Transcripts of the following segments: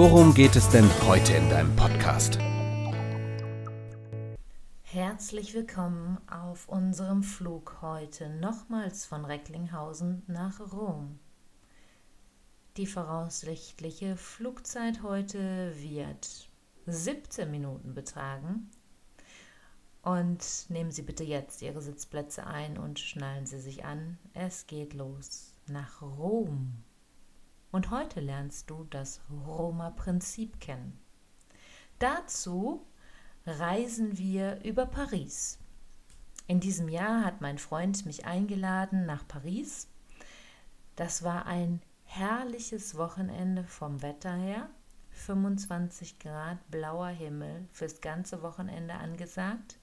worum geht es denn heute in deinem Podcast? Herzlich willkommen auf unserem Flug heute nochmals von Recklinghausen nach Rom. Die voraussichtliche Flugzeit heute wird 17 Minuten betragen. Und nehmen Sie bitte jetzt Ihre Sitzplätze ein und schnallen Sie sich an. Es geht los nach Rom. Und heute lernst du das Roma Prinzip kennen. Dazu reisen wir über Paris. In diesem Jahr hat mein Freund mich eingeladen nach Paris. Das war ein herrliches Wochenende vom Wetter her. 25 Grad blauer Himmel fürs ganze Wochenende angesagt.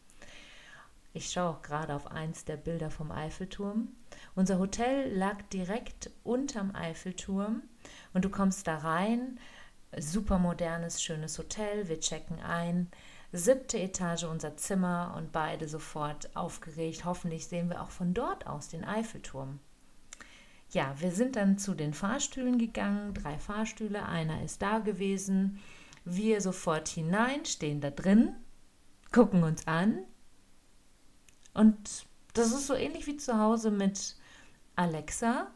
Ich schaue auch gerade auf eins der Bilder vom Eiffelturm. Unser Hotel lag direkt unterm Eiffelturm und du kommst da rein. Super modernes, schönes Hotel. Wir checken ein. Siebte Etage unser Zimmer und beide sofort aufgeregt. Hoffentlich sehen wir auch von dort aus den Eiffelturm. Ja, wir sind dann zu den Fahrstühlen gegangen, drei Fahrstühle, einer ist da gewesen. Wir sofort hinein, stehen da drin, gucken uns an. Und das ist so ähnlich wie zu Hause mit Alexa,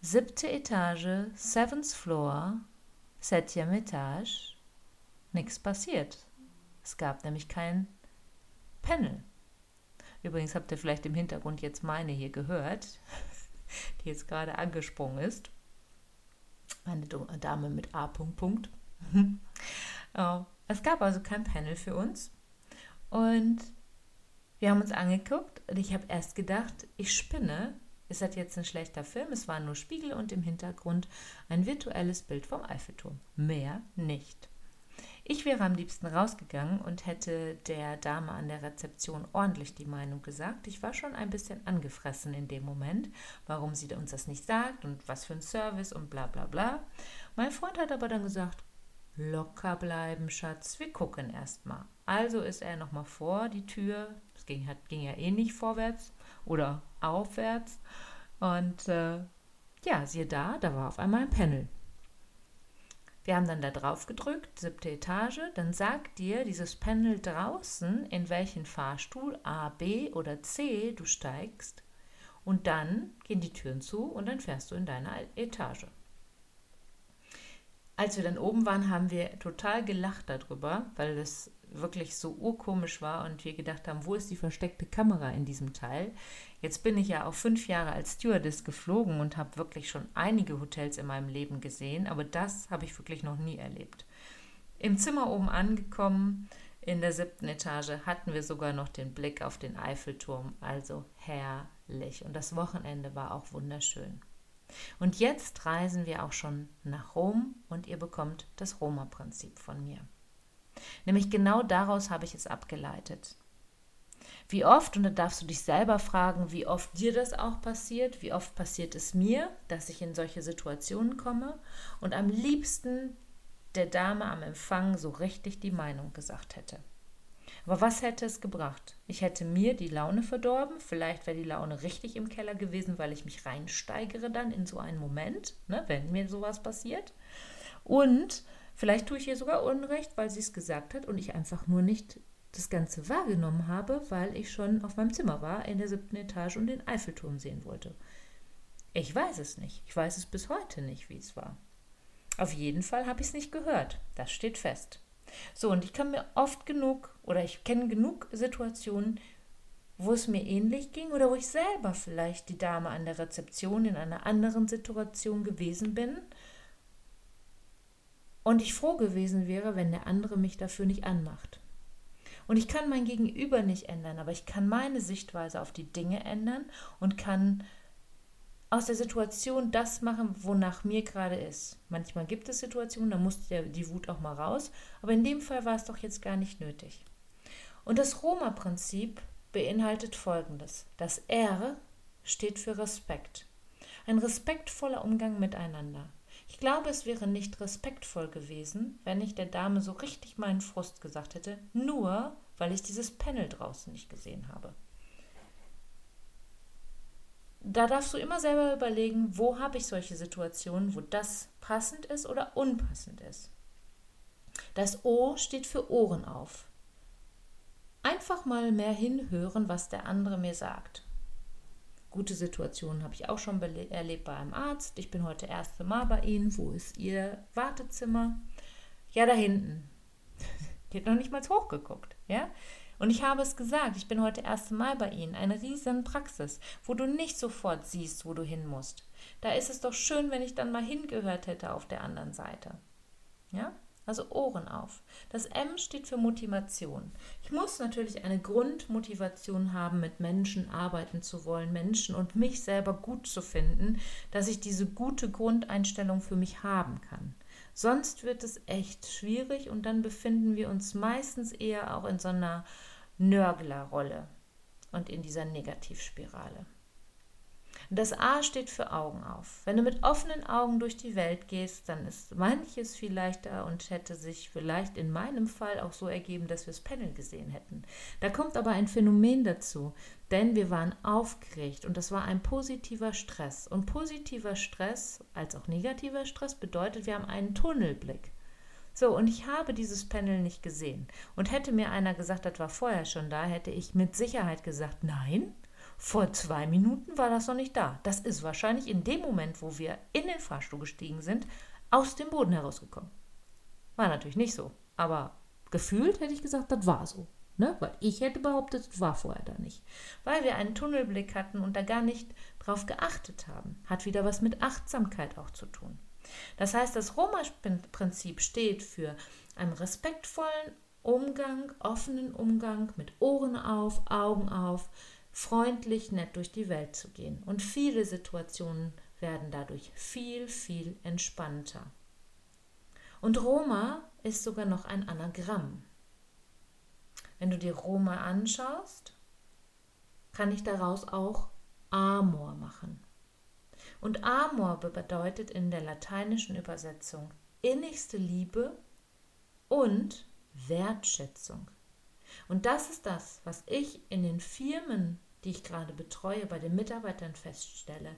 siebte Etage, seventh floor, septième Etage, nichts passiert. Es gab nämlich kein Panel. Übrigens habt ihr vielleicht im Hintergrund jetzt meine hier gehört die jetzt gerade angesprungen ist. Eine Dame mit A. Punkt, Punkt. Oh, es gab also kein Panel für uns. Und wir haben uns angeguckt und ich habe erst gedacht, ich spinne. Ist das jetzt ein schlechter Film? Es waren nur Spiegel und im Hintergrund ein virtuelles Bild vom Eiffelturm. Mehr nicht. Ich wäre am liebsten rausgegangen und hätte der Dame an der Rezeption ordentlich die Meinung gesagt. Ich war schon ein bisschen angefressen in dem Moment, warum sie uns das nicht sagt und was für ein Service und bla bla bla. Mein Freund hat aber dann gesagt, locker bleiben, Schatz, wir gucken erst mal. Also ist er nochmal vor die Tür, es ging, ging ja eh nicht vorwärts oder aufwärts. Und äh, ja, siehe da, da war auf einmal ein Panel. Wir haben dann da drauf gedrückt, siebte Etage, dann sagt dir dieses Panel draußen, in welchen Fahrstuhl A, B oder C du steigst und dann gehen die Türen zu und dann fährst du in deine Etage. Als wir dann oben waren, haben wir total gelacht darüber, weil das wirklich so urkomisch war und wir gedacht haben, wo ist die versteckte Kamera in diesem Teil? Jetzt bin ich ja auch fünf Jahre als Stewardess geflogen und habe wirklich schon einige Hotels in meinem Leben gesehen, aber das habe ich wirklich noch nie erlebt. Im Zimmer oben angekommen, in der siebten Etage, hatten wir sogar noch den Blick auf den Eiffelturm, also herrlich. Und das Wochenende war auch wunderschön. Und jetzt reisen wir auch schon nach Rom und ihr bekommt das Roma-Prinzip von mir. Nämlich genau daraus habe ich es abgeleitet. Wie oft, und da darfst du dich selber fragen, wie oft dir das auch passiert, wie oft passiert es mir, dass ich in solche Situationen komme und am liebsten der Dame am Empfang so richtig die Meinung gesagt hätte. Aber was hätte es gebracht? Ich hätte mir die Laune verdorben, vielleicht wäre die Laune richtig im Keller gewesen, weil ich mich reinsteigere dann in so einen Moment, ne, wenn mir sowas passiert. Und Vielleicht tue ich ihr sogar Unrecht, weil sie es gesagt hat und ich einfach nur nicht das Ganze wahrgenommen habe, weil ich schon auf meinem Zimmer war, in der siebten Etage und den Eiffelturm sehen wollte. Ich weiß es nicht. Ich weiß es bis heute nicht, wie es war. Auf jeden Fall habe ich es nicht gehört. Das steht fest. So, und ich kann mir oft genug oder ich kenne genug Situationen, wo es mir ähnlich ging oder wo ich selber vielleicht die Dame an der Rezeption in einer anderen Situation gewesen bin und ich froh gewesen wäre, wenn der andere mich dafür nicht anmacht. Und ich kann mein Gegenüber nicht ändern, aber ich kann meine Sichtweise auf die Dinge ändern und kann aus der Situation das machen, wonach mir gerade ist. Manchmal gibt es Situationen, da muss der, die Wut auch mal raus, aber in dem Fall war es doch jetzt gar nicht nötig. Und das Roma-Prinzip beinhaltet Folgendes. Das R steht für Respekt. Ein respektvoller Umgang miteinander. Ich glaube, es wäre nicht respektvoll gewesen, wenn ich der Dame so richtig meinen Frust gesagt hätte, nur weil ich dieses Panel draußen nicht gesehen habe da darfst du immer selber überlegen, wo habe ich solche Situationen, wo das passend ist oder unpassend ist. Das O steht für Ohren auf. Einfach mal mehr hinhören, was der andere mir sagt. Gute Situationen habe ich auch schon erlebt bei einem Arzt. Ich bin heute erste Mal bei Ihnen. Wo ist Ihr Wartezimmer? Ja, da hinten. Die hat noch nicht mal hochgeguckt. Ja? Und ich habe es gesagt, ich bin heute erste Mal bei Ihnen. Eine riesen Praxis, wo du nicht sofort siehst, wo du hin musst. Da ist es doch schön, wenn ich dann mal hingehört hätte auf der anderen Seite. Ja? Also Ohren auf. Das M steht für Motivation. Ich muss natürlich eine Grundmotivation haben, mit Menschen arbeiten zu wollen, Menschen und mich selber gut zu finden, dass ich diese gute Grundeinstellung für mich haben kann. Sonst wird es echt schwierig und dann befinden wir uns meistens eher auch in so einer Nörglerrolle und in dieser Negativspirale. Das A steht für Augen auf. Wenn du mit offenen Augen durch die Welt gehst, dann ist manches viel leichter und hätte sich vielleicht in meinem Fall auch so ergeben, dass wir das Panel gesehen hätten. Da kommt aber ein Phänomen dazu, denn wir waren aufgeregt und das war ein positiver Stress. Und positiver Stress als auch negativer Stress bedeutet, wir haben einen Tunnelblick. So, und ich habe dieses Panel nicht gesehen. Und hätte mir einer gesagt, das war vorher schon da, hätte ich mit Sicherheit gesagt, nein, vor zwei Minuten war das noch nicht da. Das ist wahrscheinlich in dem Moment, wo wir in den Fahrstuhl gestiegen sind, aus dem Boden herausgekommen. War natürlich nicht so, aber gefühlt hätte ich gesagt, das war so. Ne? Weil ich hätte behauptet, das war vorher da nicht. Weil wir einen Tunnelblick hatten und da gar nicht drauf geachtet haben. Hat wieder was mit Achtsamkeit auch zu tun. Das heißt, das Roma-Prinzip steht für einen respektvollen Umgang, offenen Umgang mit Ohren auf, Augen auf, freundlich, nett durch die Welt zu gehen. Und viele Situationen werden dadurch viel, viel entspannter. Und Roma ist sogar noch ein Anagramm. Wenn du dir Roma anschaust, kann ich daraus auch Amor machen. Und Amor bedeutet in der lateinischen Übersetzung innigste Liebe und Wertschätzung. Und das ist das, was ich in den Firmen, die ich gerade betreue, bei den Mitarbeitern feststelle.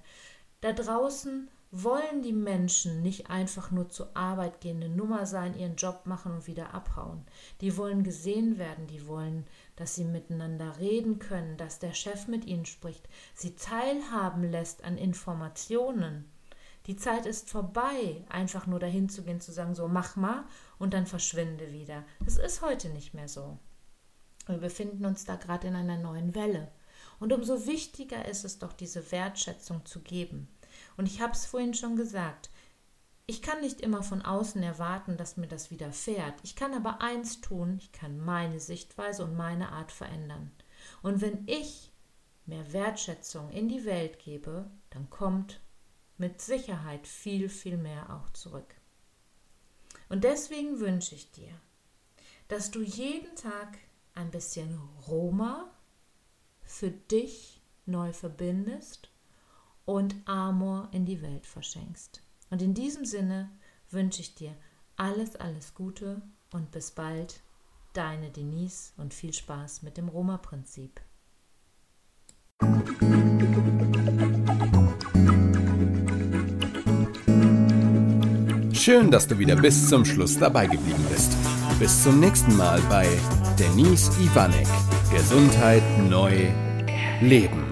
Da draußen wollen die Menschen nicht einfach nur zur Arbeit gehen, eine Nummer sein, ihren Job machen und wieder abhauen. Die wollen gesehen werden, die wollen, dass sie miteinander reden können, dass der Chef mit ihnen spricht, sie teilhaben lässt an Informationen. Die Zeit ist vorbei, einfach nur dahin zu gehen, zu sagen, so mach mal und dann verschwinde wieder. Das ist heute nicht mehr so. Wir befinden uns da gerade in einer neuen Welle. Und umso wichtiger ist es doch, diese Wertschätzung zu geben. Und ich habe es vorhin schon gesagt, ich kann nicht immer von außen erwarten, dass mir das widerfährt. Ich kann aber eins tun, ich kann meine Sichtweise und meine Art verändern. Und wenn ich mehr Wertschätzung in die Welt gebe, dann kommt mit Sicherheit viel, viel mehr auch zurück. Und deswegen wünsche ich dir, dass du jeden Tag ein bisschen Roma für dich neu verbindest und Amor in die Welt verschenkst. Und in diesem Sinne wünsche ich dir alles, alles Gute und bis bald, deine Denise und viel Spaß mit dem Roma-Prinzip. Schön, dass du wieder bis zum Schluss dabei geblieben bist. Bis zum nächsten Mal bei Denise Ivanek. Gesundheit neu leben.